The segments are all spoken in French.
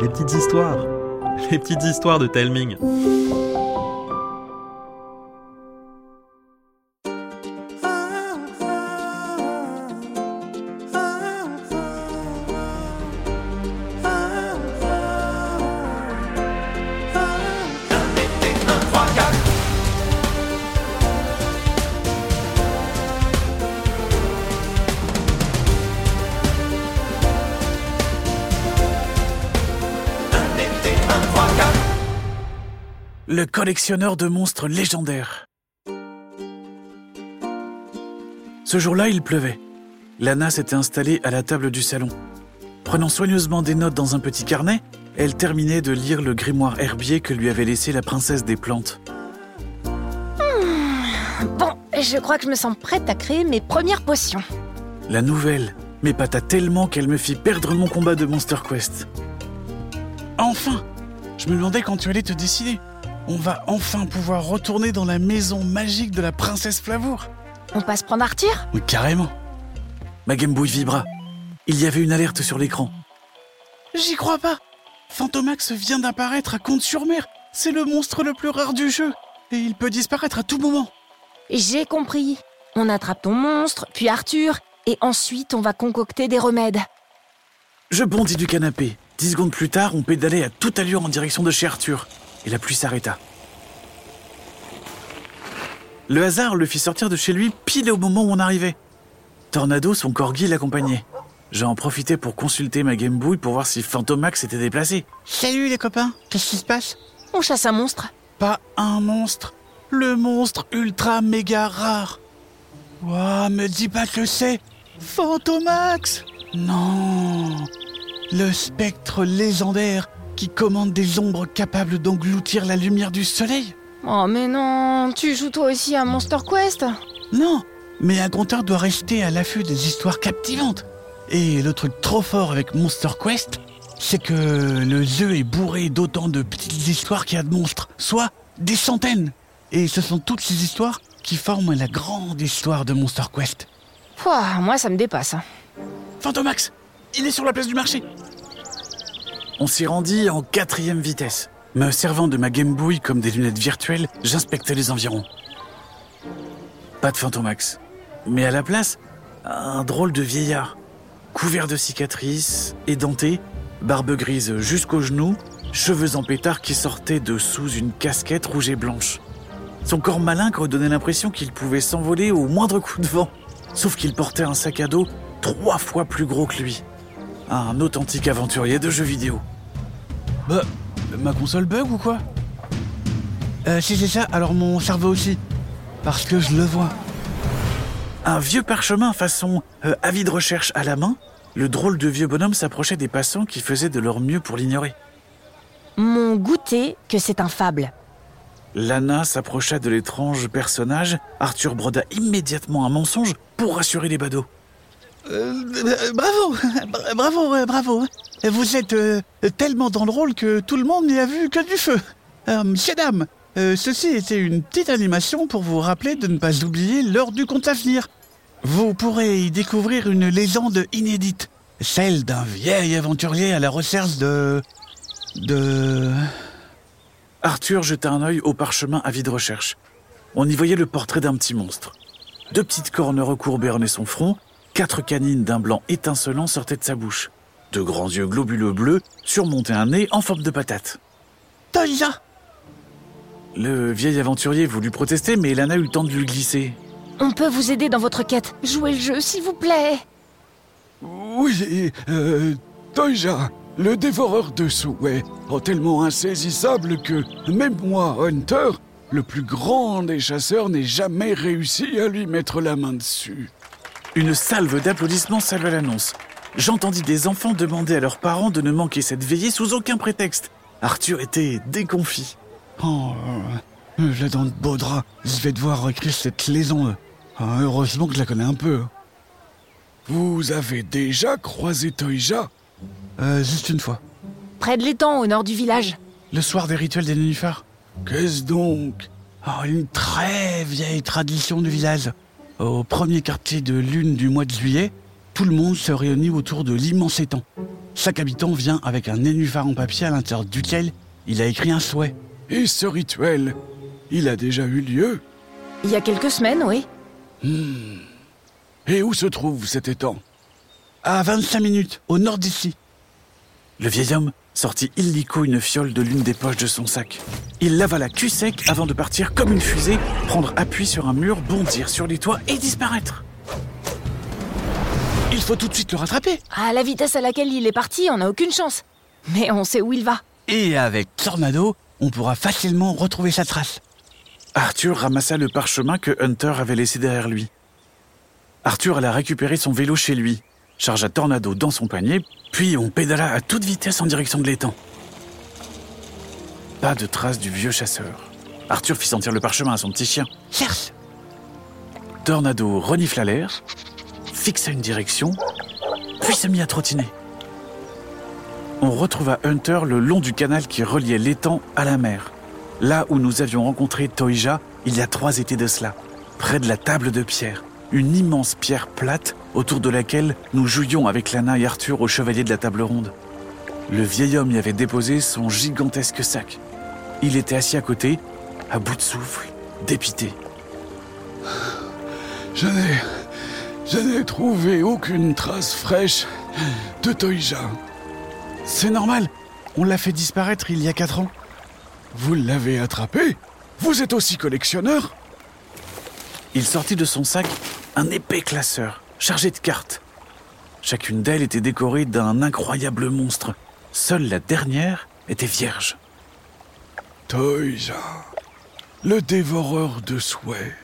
les petites histoires, les petites histoires de Telming. Collectionneur de monstres légendaires. Ce jour-là, il pleuvait. Lana s'était installée à la table du salon. Prenant soigneusement des notes dans un petit carnet, elle terminait de lire le grimoire herbier que lui avait laissé la princesse des plantes. Bon, je crois que je me sens prête à créer mes premières potions. La nouvelle m'épata tellement qu'elle me fit perdre mon combat de Monster Quest. Enfin Je me demandais quand tu allais te décider. On va enfin pouvoir retourner dans la maison magique de la princesse Flavour. On passe prendre Arthur Oui, carrément. Ma Game Boy vibra. Il y avait une alerte sur l'écran. J'y crois pas. Fantomax vient d'apparaître à Comte-sur-Mer. C'est le monstre le plus rare du jeu. Et il peut disparaître à tout moment. J'ai compris. On attrape ton monstre, puis Arthur, et ensuite on va concocter des remèdes. Je bondis du canapé. Dix secondes plus tard, on pédalait à toute allure en direction de chez Arthur. Et la pluie s'arrêta. Le hasard le fit sortir de chez lui pile au moment où on arrivait. Tornado, son corgi, l'accompagnait. J'en profitais pour consulter ma Game Boy pour voir si Fantomax s'était déplacé. Salut les copains, qu'est-ce qui se passe? On chasse un monstre. Pas un monstre, le monstre ultra méga rare. Ouah, me dis pas que c'est Fantomax Non Le spectre légendaire qui commande des ombres capables d'engloutir la lumière du soleil Oh mais non, tu joues toi aussi à Monster Quest Non, mais un conteur doit rester à l'affût des histoires captivantes. Et le truc trop fort avec Monster Quest, c'est que le jeu est bourré d'autant de petites histoires qu'il y a de monstres, soit des centaines. Et ce sont toutes ces histoires qui forment la grande histoire de Monster Quest. Pouah, moi ça me dépasse. Fantomax, il est sur la place du marché. On s'y rendit en quatrième vitesse. Me servant de ma Game Boy comme des lunettes virtuelles, j'inspectais les environs. Pas de Fantomax. Mais à la place, un drôle de vieillard. Couvert de cicatrices, édenté, barbe grise jusqu'aux genoux, cheveux en pétard qui sortaient de sous une casquette rouge et blanche. Son corps malingre donnait l'impression qu'il pouvait s'envoler au moindre coup de vent. Sauf qu'il portait un sac à dos trois fois plus gros que lui. Un authentique aventurier de jeux vidéo. Bah, ma console bug ou quoi? Euh, Si c'est ça, alors mon cerveau aussi. Parce que je le vois. Un vieux parchemin façon euh, avis de recherche à la main, le drôle de vieux bonhomme s'approchait des passants qui faisaient de leur mieux pour l'ignorer. Mon goûter que c'est un fable. Lana s'approcha de l'étrange personnage. Arthur broda immédiatement un mensonge pour rassurer les badauds. Euh, bravo, bra- bravo, bravo. Vous êtes euh, tellement dans le rôle que tout le monde n'y a vu que du feu. Euh, Messieurs, dames, ceci était une petite animation pour vous rappeler de ne pas oublier l'heure du compte à venir. Vous pourrez y découvrir une légende inédite, celle d'un vieil aventurier à la recherche de... de... Arthur jeta un œil au parchemin à vide recherche. On y voyait le portrait d'un petit monstre. Deux petites cornes recourbées ornaient son front, quatre canines d'un blanc étincelant sortaient de sa bouche. De grands yeux globuleux bleus surmontaient un nez en forme de patate. Toya Le vieil aventurier voulut protester, mais Lana eut le temps de lui glisser. On peut vous aider dans votre quête. Jouez le jeu, s'il vous plaît. Oui, euh, Toija, le dévoreur de souhaits, oh, tellement insaisissable que même moi, Hunter, le plus grand des chasseurs, n'ai jamais réussi à lui mettre la main dessus. Une salve d'applaudissements salua l'annonce. J'entendis des enfants demander à leurs parents de ne manquer cette veillée sous aucun prétexte. Arthur était déconfit. Oh, euh, la dent de Baudra, je vais devoir écrire cette liaison. Ah, heureusement que je la connais un peu. Vous avez déjà croisé Toija Euh, juste une fois. Près de l'étang, au nord du village. Le soir des rituels des nénuphars. Qu'est-ce donc? Oh, une très vieille tradition du village. Au premier quartier de lune du mois de juillet, tout le monde se réunit autour de l'immense étang. Chaque habitant vient avec un nénuphar en papier à l'intérieur duquel il a écrit un souhait. Et ce rituel, il a déjà eu lieu Il y a quelques semaines, oui. Et où se trouve cet étang? À 25 minutes, au nord d'ici. Le vieil homme sortit illico une fiole de l'une des poches de son sac. Il l'avala cul sec avant de partir comme une fusée, prendre appui sur un mur, bondir sur les toits et disparaître. Il faut tout de suite le rattraper. À la vitesse à laquelle il est parti, on n'a aucune chance. Mais on sait où il va. Et avec Tornado, on pourra facilement retrouver sa trace. Arthur ramassa le parchemin que Hunter avait laissé derrière lui. Arthur alla récupérer son vélo chez lui, chargea Tornado dans son panier, puis on pédala à toute vitesse en direction de l'étang. Pas de trace du vieux chasseur. Arthur fit sentir le parchemin à son petit chien. Cherche Tornado renifla l'air, fixa une direction, puis se mit à trottiner. On retrouva Hunter le long du canal qui reliait l'étang à la mer, là où nous avions rencontré Toija il y a trois étés de cela, près de la table de pierre, une immense pierre plate autour de laquelle nous jouions avec Lana et Arthur au chevalier de la table ronde. Le vieil homme y avait déposé son gigantesque sac. Il était assis à côté, à bout de souffle, dépité. Je n'ai. Je n'ai trouvé aucune trace fraîche de Toija. C'est normal, on l'a fait disparaître il y a quatre ans. Vous l'avez attrapé Vous êtes aussi collectionneur Il sortit de son sac un épais classeur, chargé de cartes. Chacune d'elles était décorée d'un incroyable monstre. Seule la dernière était vierge. Toija, le dévoreur de souhaits.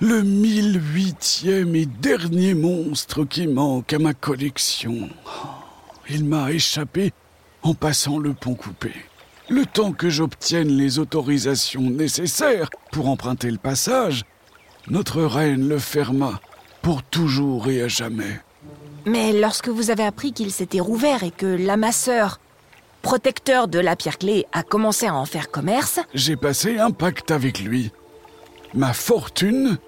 Le mille huitième et dernier monstre qui manque à ma collection. Il m'a échappé en passant le pont coupé. Le temps que j'obtienne les autorisations nécessaires pour emprunter le passage, notre reine le ferma pour toujours et à jamais. Mais lorsque vous avez appris qu'il s'était rouvert et que l'amasseur, protecteur de la pierre clé, a commencé à en faire commerce, J'ai passé un pacte avec lui. Ma fortune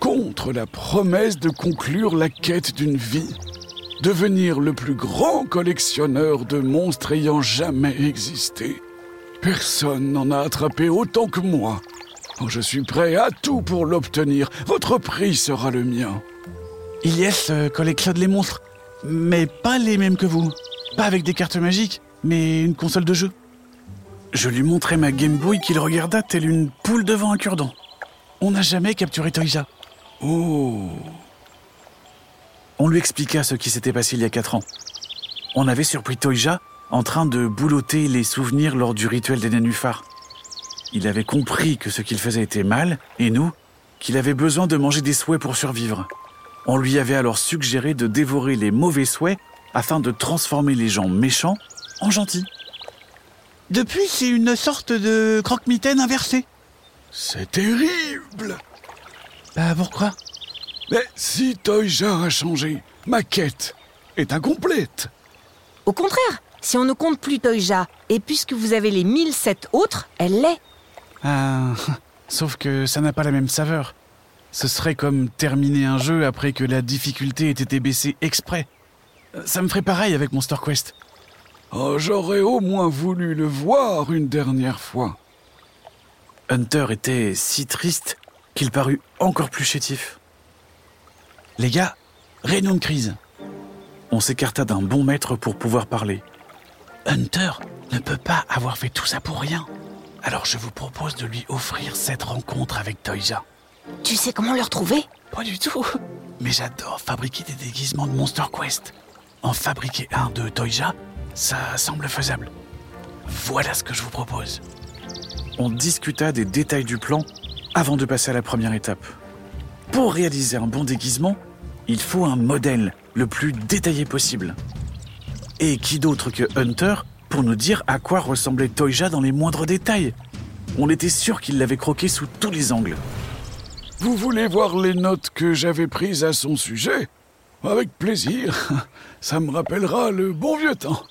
contre la promesse de conclure la quête d'une vie. Devenir le plus grand collectionneur de monstres ayant jamais existé. Personne n'en a attrapé autant que moi. Je suis prêt à tout pour l'obtenir. Votre prix sera le mien. Ilyes euh, collectionne les monstres, mais pas les mêmes que vous. Pas avec des cartes magiques, mais une console de jeu. Je lui montrai ma Game Boy qu'il regarda telle une poule devant un cure-dent. On n'a jamais capturé Toija. Oh, On lui expliqua ce qui s'était passé il y a quatre ans. On avait surpris Toija en train de boulotter les souvenirs lors du rituel des nénuphars. Il avait compris que ce qu'il faisait était mal, et nous, qu'il avait besoin de manger des souhaits pour survivre. On lui avait alors suggéré de dévorer les mauvais souhaits afin de transformer les gens méchants en gentils. Depuis, c'est une sorte de croque-mitaine inversée. c'est terrible. Bah pourquoi? Mais si Toija a changé, ma quête est incomplète. au contraire, si on ne compte plus Toija, et puisque vous avez les 1007 autres, elle l'est. Ah, sauf que ça n'a pas la même saveur. Ce serait comme terminer un jeu après que la difficulté ait été baissée exprès. Euh, Ça me ferait pareil avec Monster Quest. Oh, j'aurais au moins voulu le voir une dernière fois. Hunter était si triste qu'il parut encore plus chétif. Les gars, réunion de crise. On s'écarta d'un bon maître pour pouvoir parler. Hunter ne peut pas avoir fait tout ça pour rien. Alors je vous propose de lui offrir cette rencontre avec Toija. Tu sais comment le retrouver? Pas du tout. Mais j'adore fabriquer des déguisements de Monster Quest. En fabriquer un de Toija, ça semble faisable. Voilà ce que je vous propose. On discuta des détails du plan avant de passer à la première étape. Pour réaliser un bon déguisement, il faut un modèle le plus détaillé possible. Et qui d'autre que Hunter pour nous dire à quoi ressemblait Toija dans les moindres détails? On était sûr qu'il l'avait croqué sous tous les angles. Vous voulez voir les notes que j'avais prises à son sujet? Avec plaisir. Ça me rappellera le bon vieux temps.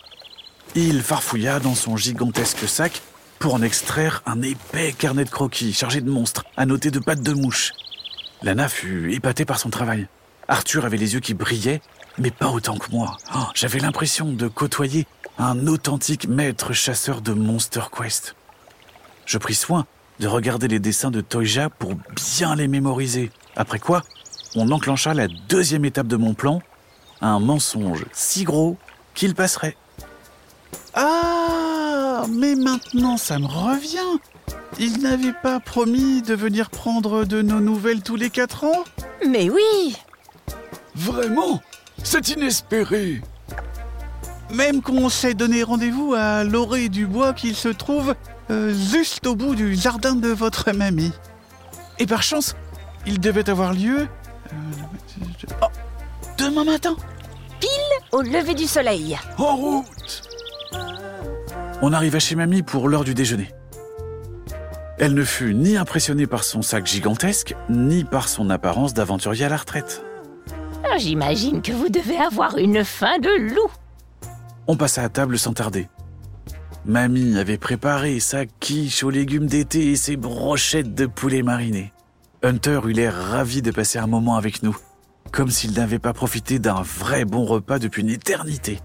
Il farfouilla dans son gigantesque sac pour en extraire un épais carnet de croquis chargé de monstres, annotés de pattes de mouche. Lana fut épatée par son travail. Arthur avait les yeux qui brillaient mais pas autant que moi. Oh, J'avais l'impression de côtoyer un authentique maître chasseur de Monster Quest. Je pris soin de regarder les dessins de Toija pour bien les mémoriser. Après quoi, on enclencha la deuxième étape de mon plan, un mensonge si gros qu'il passerait. Ah, mais maintenant ça me revient. Il n'avait pas promis de venir prendre de nos nouvelles tous les quatre ans? Mais oui Vraiment? C'est inespéré Même qu'on s'est donné rendez-vous à l'orée du bois qui se trouve euh, juste au bout du jardin de votre mamie. Et par chance, il devait avoir lieu... euh, oh, demain matin Au lever du soleil. En route On arriva chez mamie pour l'heure du déjeuner. Elle ne fut ni impressionnée par son sac gigantesque, ni par son apparence d'aventurier à la retraite. J'imagine que vous devez avoir une faim de loup. On passa à table sans tarder. Mamie avait préparé sa quiche aux légumes d'été et ses brochettes de poulet mariné. Hunter eut l'air ravi de passer un moment avec nous, comme s'il n'avait pas profité d'un vrai bon repas depuis une éternité.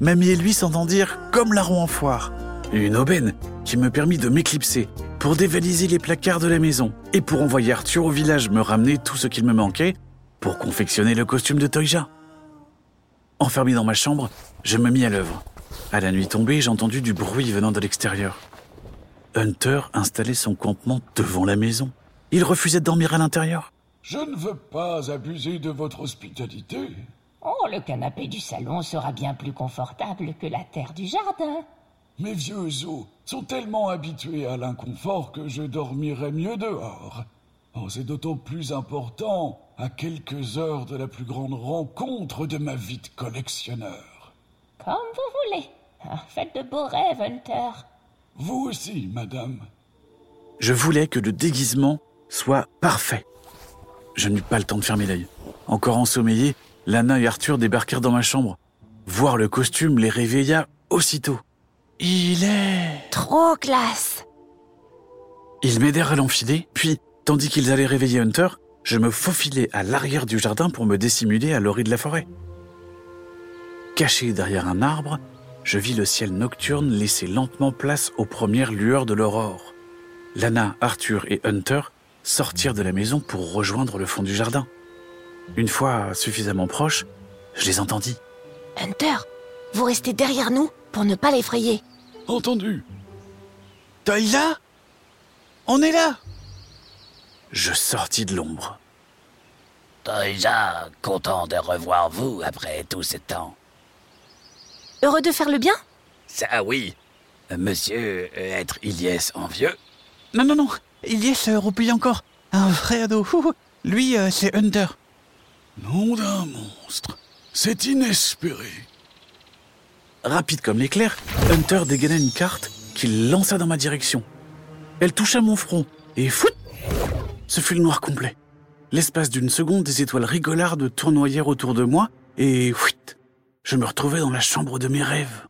Mamie et lui s'entendirent comme larron en foire. Une aubaine qui me permit de m'éclipser pour dévaliser les placards de la maison et pour envoyer Arthur au village me ramener tout ce qu'il me manquait pour confectionner le costume de Toija. Enfermé dans ma chambre, je me mis à l'œuvre. À la nuit tombée, j'entendis du bruit venant de l'extérieur. Hunter installait son campement devant la maison. Il refusait de dormir à l'intérieur. Je ne veux pas abuser de votre hospitalité. Oh, le canapé du salon sera bien plus confortable que la terre du jardin. Mes vieux os sont tellement habitués à l'inconfort que je dormirai mieux dehors. Oh, c'est d'autant plus important à quelques heures de la plus grande rencontre de ma vie de collectionneur. Comme vous voulez. Ah, Faites de beaux rêves, Hunter. Vous aussi, madame. Je voulais que le déguisement soit parfait. Je n'eus pas le temps de fermer l'œil. Encore ensommeillés, Lana et Arthur débarquèrent dans ma chambre. Voir le costume les réveilla aussitôt. Il est... Trop classe. Ils m'aidèrent à l'enfiler, puis, tandis qu'ils allaient réveiller Hunter, je me faufilai à l'arrière du jardin pour me dissimuler à l'orée de la forêt. Caché derrière un arbre, je vis le ciel nocturne laisser lentement place aux premières lueurs de l'aurore. Lana, Arthur et Hunter sortirent de la maison pour rejoindre le fond du jardin. Une fois suffisamment proche, je les entendis. Hunter, vous restez derrière nous pour ne pas l'effrayer. Entendu. Toïla On est là Je sortis de l'ombre. Déjà, content de revoir vous après tout ce temps. Heureux de faire le bien? Ça oui, monsieur euh, être Ilyes en vieux. Non, non, non, Ilyes euh, roupille encore. Un vrai ado. Lui, euh, c'est Hunter. Nom d'un monstre. C'est inespéré. Rapide comme l'éclair, Hunter dégaina une carte qu'il lança dans ma direction. Elle toucha mon front et fout Ce fut le noir complet. L'espace d'une seconde, des étoiles rigolardes tournoyèrent autour de moi et fuit, je me retrouvais dans la chambre de mes rêves.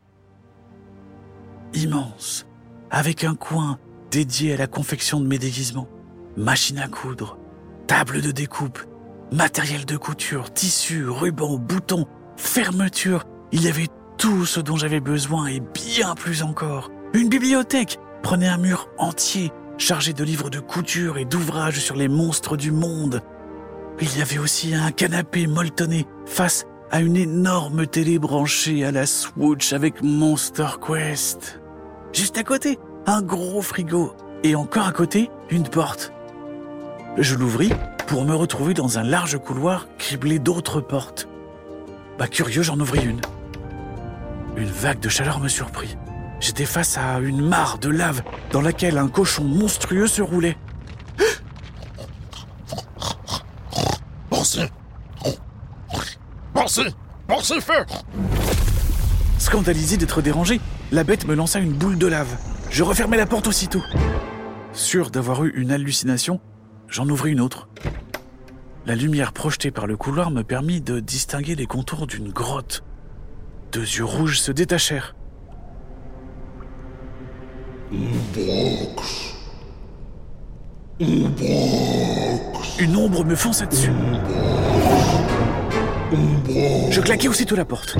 Immense, avec un coin dédié à la confection de mes déguisements, machine à coudre, table de découpe, matériel de couture, tissus, rubans, boutons, fermeture. Il y avait tout ce dont j'avais besoin et bien plus encore. Une bibliothèque prenait un mur entier, chargé de livres de couture et d'ouvrages sur les monstres du monde. Il y avait aussi un canapé molletonné face à une énorme télé branchée à la Switch avec Monster Quest. Juste à côté, un gros frigo. Et encore à côté, une porte. Je l'ouvris pour me retrouver dans un large couloir criblé d'autres portes. Bah curieux, j'en ouvris une. Une vague de chaleur me surprit. J'étais face à une mare de lave dans laquelle un cochon monstrueux se roulait. Pensez Pensez Pensez feu Scandalisé d'être dérangé, la bête me lança une boule de lave. Je refermai la porte aussitôt. Sûr d'avoir eu une hallucination, j'en ouvris une autre. La lumière projetée par le couloir me permit de distinguer les contours d'une grotte. Deux yeux rouges se détachèrent. Une ombre me fonça dessus. Je claquai aussitôt la porte.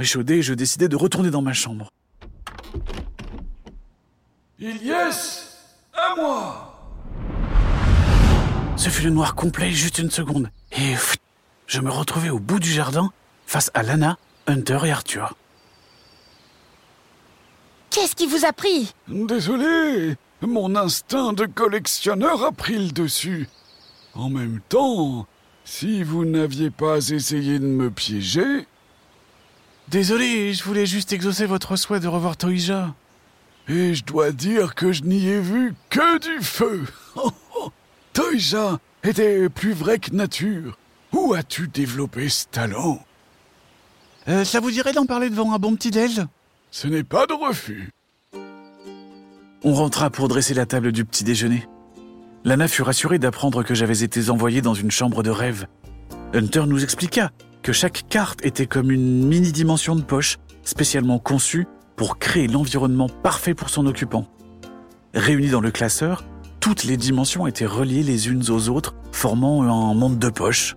Échaudé, je décidai de retourner dans ma chambre. Ilyes, à moi Ce fut le noir complet, juste une seconde. Et pfft, je me retrouvai au bout du jardin, face à Lana, Hunter et Arthur. Qu'est-ce qui vous a pris Désolé, mon instinct de collectionneur a pris le dessus. En même temps, si vous n'aviez pas essayé de me piéger, Désolé, je voulais juste exaucer votre souhait de revoir Toija. et je dois dire que je n'y ai vu que du feu. Toija était plus vrai que nature. Où as-tu développé ce talent? Euh, ça vous dirait d'en parler devant un bon petit déj Ce n'est pas de refus. On rentra pour dresser la table du petit déjeuner. Lana fut rassurée d'apprendre que j'avais été envoyé dans une chambre de rêve. Hunter nous expliqua que chaque carte était comme une mini-dimension de poche, spécialement conçue pour créer l'environnement parfait pour son occupant. Réunies dans le classeur, toutes les dimensions étaient reliées les unes aux autres, formant un monde de poche,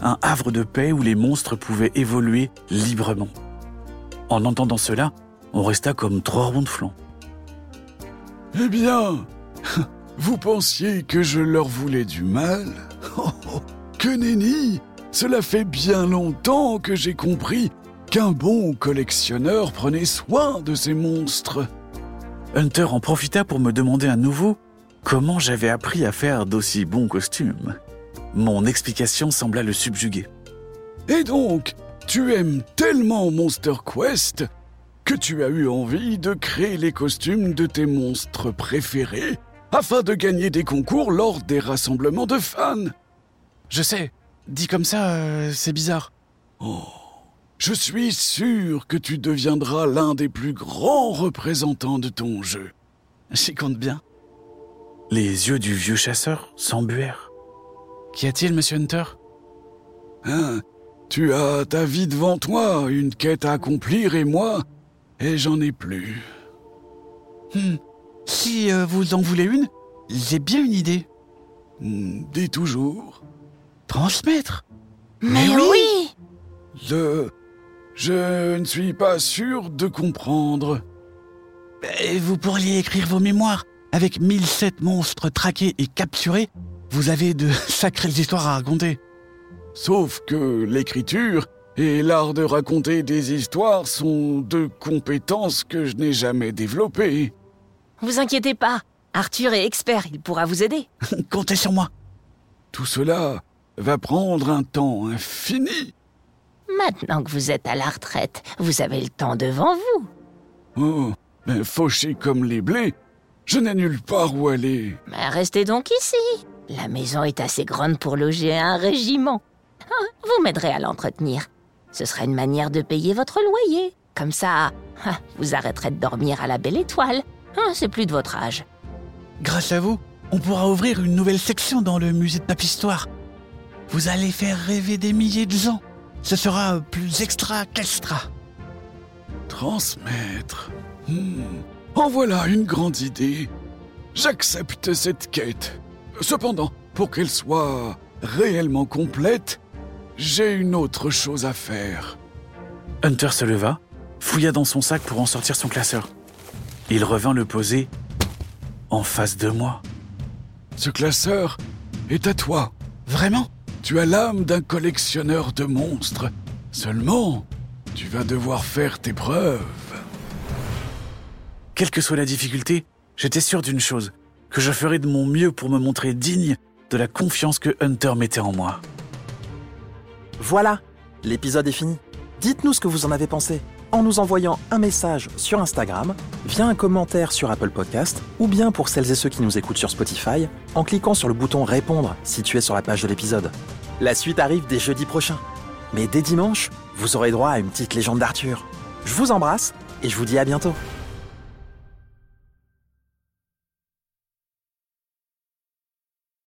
un havre de paix où les monstres pouvaient évoluer librement. En entendant cela, on resta comme trois ronds de flanc. Eh bien, vous pensiez que je leur voulais du mal? Oh, oh, Que nenni Cela fait bien longtemps que j'ai compris qu'un bon collectionneur prenait soin de ces monstres. Hunter en profita pour me demander à nouveau comment j'avais appris à faire d'aussi bons costumes. Mon explication sembla le subjuguer. Et donc, tu aimes tellement Monster Quest que tu as eu envie de créer les costumes de tes monstres préférés afin de gagner des concours lors des rassemblements de fans. Je sais, dit comme ça, euh, c'est bizarre. Je suis sûr que tu deviendras l'un des plus grands représentants de ton jeu. J'y compte bien. Les yeux du vieux chasseur s'embuèrent. Qu'y a-t-il, monsieur Hunter? Hein? Tu as ta vie devant toi, une quête à accomplir et moi, et j'en ai plus. Hmm, Si euh, vous en voulez une, j'ai bien une idée. Hmm, Dis toujours. Transmettre Mais oui, Je... Je ne suis pas sûr de comprendre. Et vous pourriez écrire vos mémoires. Avec 1007 monstres traqués et capturés, vous avez de sacrées histoires à raconter. Sauf que l'écriture et l'art de raconter des histoires sont deux compétences que je n'ai jamais développées. vous inquiétez pas. Arthur est expert, il pourra vous aider. Comptez sur moi. Tout cela va prendre un temps infini. Maintenant que vous êtes à la retraite, vous avez le temps devant vous. Oh, mais fauché comme les blés, je n'ai nulle part où aller. Mais restez donc ici. La maison est assez grande pour loger un régiment. Vous m'aiderez à l'entretenir. Ce sera une manière de payer votre loyer. Comme ça, ah, vous arrêterez de dormir à la belle étoile. Ah, C'est plus de votre âge. Grâce à vous, on pourra ouvrir une nouvelle section dans le musée de Papistoire. Vous allez faire rêver des milliers de gens. Ce sera plus extra qu'extra. Transmettre. Hmm. En voilà une grande idée. J'accepte cette quête. Cependant, pour qu'elle soit réellement complète, j'ai une autre chose à faire. Hunter se leva, fouilla dans son sac pour en sortir son classeur. Il revint le poser en face de moi. Ce classeur est à toi. Vraiment? Tu as l'âme d'un collectionneur de monstres. Seulement, tu vas devoir faire tes preuves. Quelle que soit la difficulté, j'étais sûr d'une chose, que je ferais de mon mieux pour me montrer digne de la confiance que Hunter mettait en moi. Voilà, l'épisode est fini. Dites-nous ce que vous en avez pensé en nous envoyant un message sur Instagram, via un commentaire sur Apple Podcast, ou bien pour celles et ceux qui nous écoutent sur Spotify, en cliquant sur le bouton Répondre situé sur la page de l'épisode. La suite arrive dès jeudi prochain. Mais dès dimanche, vous aurez droit à une petite légende d'Arthur. Je vous embrasse et je vous dis à bientôt.